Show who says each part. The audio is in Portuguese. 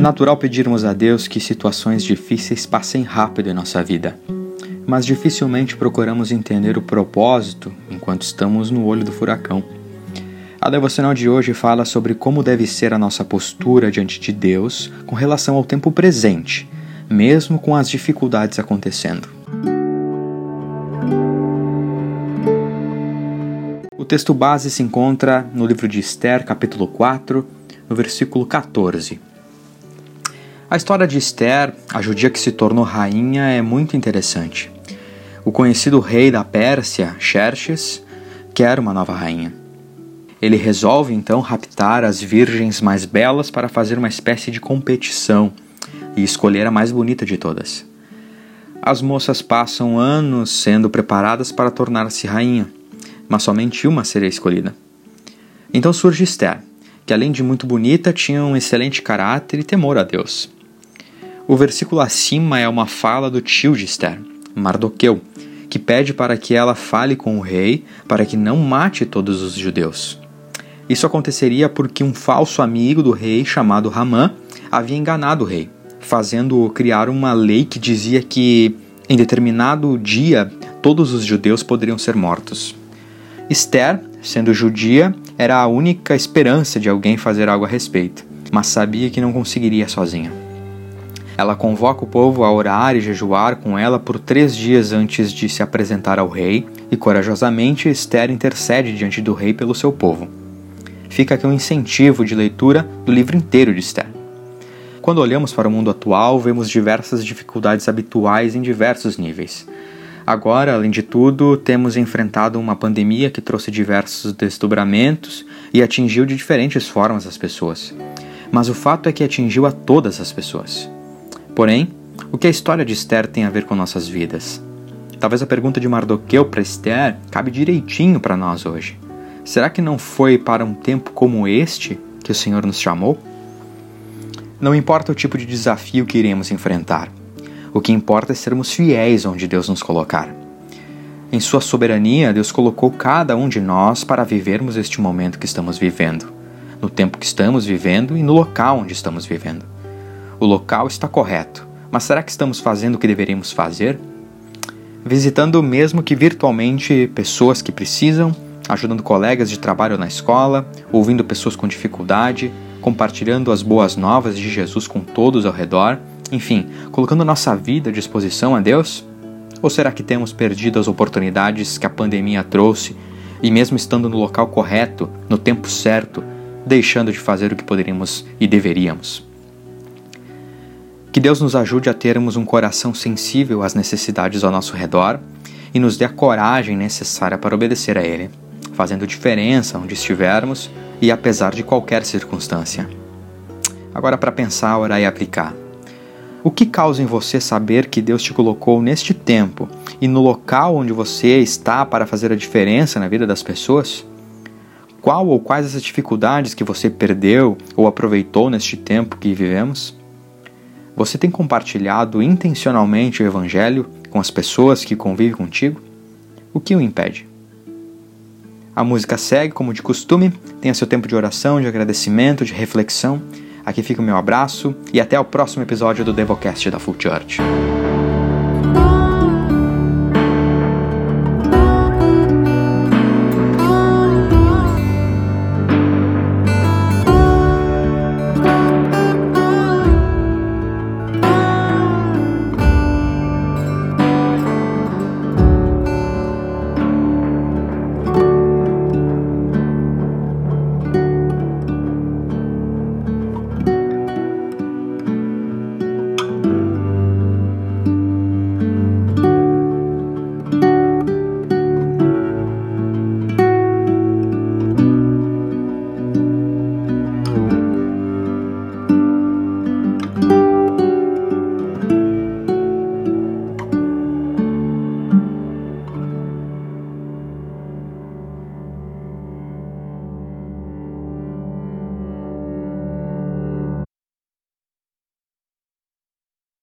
Speaker 1: natural pedirmos a Deus que situações difíceis passem rápido em nossa vida, mas dificilmente procuramos entender o propósito enquanto estamos no olho do furacão. A devocional de hoje fala sobre como deve ser a nossa postura diante de Deus com relação ao tempo presente, mesmo com as dificuldades acontecendo. O texto base se encontra no livro de Esther, capítulo 4, no versículo 14. A história de Esther, a judia que se tornou rainha, é muito interessante. O conhecido rei da Pérsia, Xerxes, quer uma nova rainha. Ele resolve então raptar as virgens mais belas para fazer uma espécie de competição e escolher a mais bonita de todas. As moças passam anos sendo preparadas para tornar-se rainha, mas somente uma seria escolhida. Então surge Esther, que além de muito bonita, tinha um excelente caráter e temor a Deus. O versículo acima é uma fala do tio de Esther, Mardoqueu, que pede para que ela fale com o rei para que não mate todos os judeus. Isso aconteceria porque um falso amigo do rei, chamado Ramã, havia enganado o rei, fazendo-o criar uma lei que dizia que, em determinado dia, todos os judeus poderiam ser mortos. Esther, sendo judia, era a única esperança de alguém fazer algo a respeito, mas sabia que não conseguiria sozinha. Ela convoca o povo a orar e jejuar com ela por três dias antes de se apresentar ao rei, e corajosamente Esther intercede diante do rei pelo seu povo. Fica aqui um incentivo de leitura do livro inteiro de Esther. Quando olhamos para o mundo atual, vemos diversas dificuldades habituais em diversos níveis. Agora, além de tudo, temos enfrentado uma pandemia que trouxe diversos desdobramentos e atingiu de diferentes formas as pessoas. Mas o fato é que atingiu a todas as pessoas. Porém, o que a história de Esther tem a ver com nossas vidas? Talvez a pergunta de Mardoqueu para Esther cabe direitinho para nós hoje. Será que não foi para um tempo como este que o Senhor nos chamou? Não importa o tipo de desafio que iremos enfrentar, o que importa é sermos fiéis onde Deus nos colocar. Em Sua soberania, Deus colocou cada um de nós para vivermos este momento que estamos vivendo, no tempo que estamos vivendo e no local onde estamos vivendo. O local está correto, mas será que estamos fazendo o que deveríamos fazer? Visitando, mesmo que virtualmente, pessoas que precisam, ajudando colegas de trabalho na escola, ouvindo pessoas com dificuldade, compartilhando as boas novas de Jesus com todos ao redor enfim, colocando nossa vida à disposição a Deus? Ou será que temos perdido as oportunidades que a pandemia trouxe e, mesmo estando no local correto, no tempo certo, deixando de fazer o que poderíamos e deveríamos? Que Deus nos ajude a termos um coração sensível às necessidades ao nosso redor e nos dê a coragem necessária para obedecer a Ele, fazendo diferença onde estivermos e apesar de qualquer circunstância. Agora, para pensar, orar e aplicar. O que causa em você saber que Deus te colocou neste tempo e no local onde você está para fazer a diferença na vida das pessoas? Qual ou quais as dificuldades que você perdeu ou aproveitou neste tempo que vivemos? Você tem compartilhado intencionalmente o Evangelho com as pessoas que convivem contigo? O que o impede? A música segue como de costume, tenha seu tempo de oração, de agradecimento, de reflexão Aqui fica o meu abraço e até o próximo episódio do Devocast da Full Church.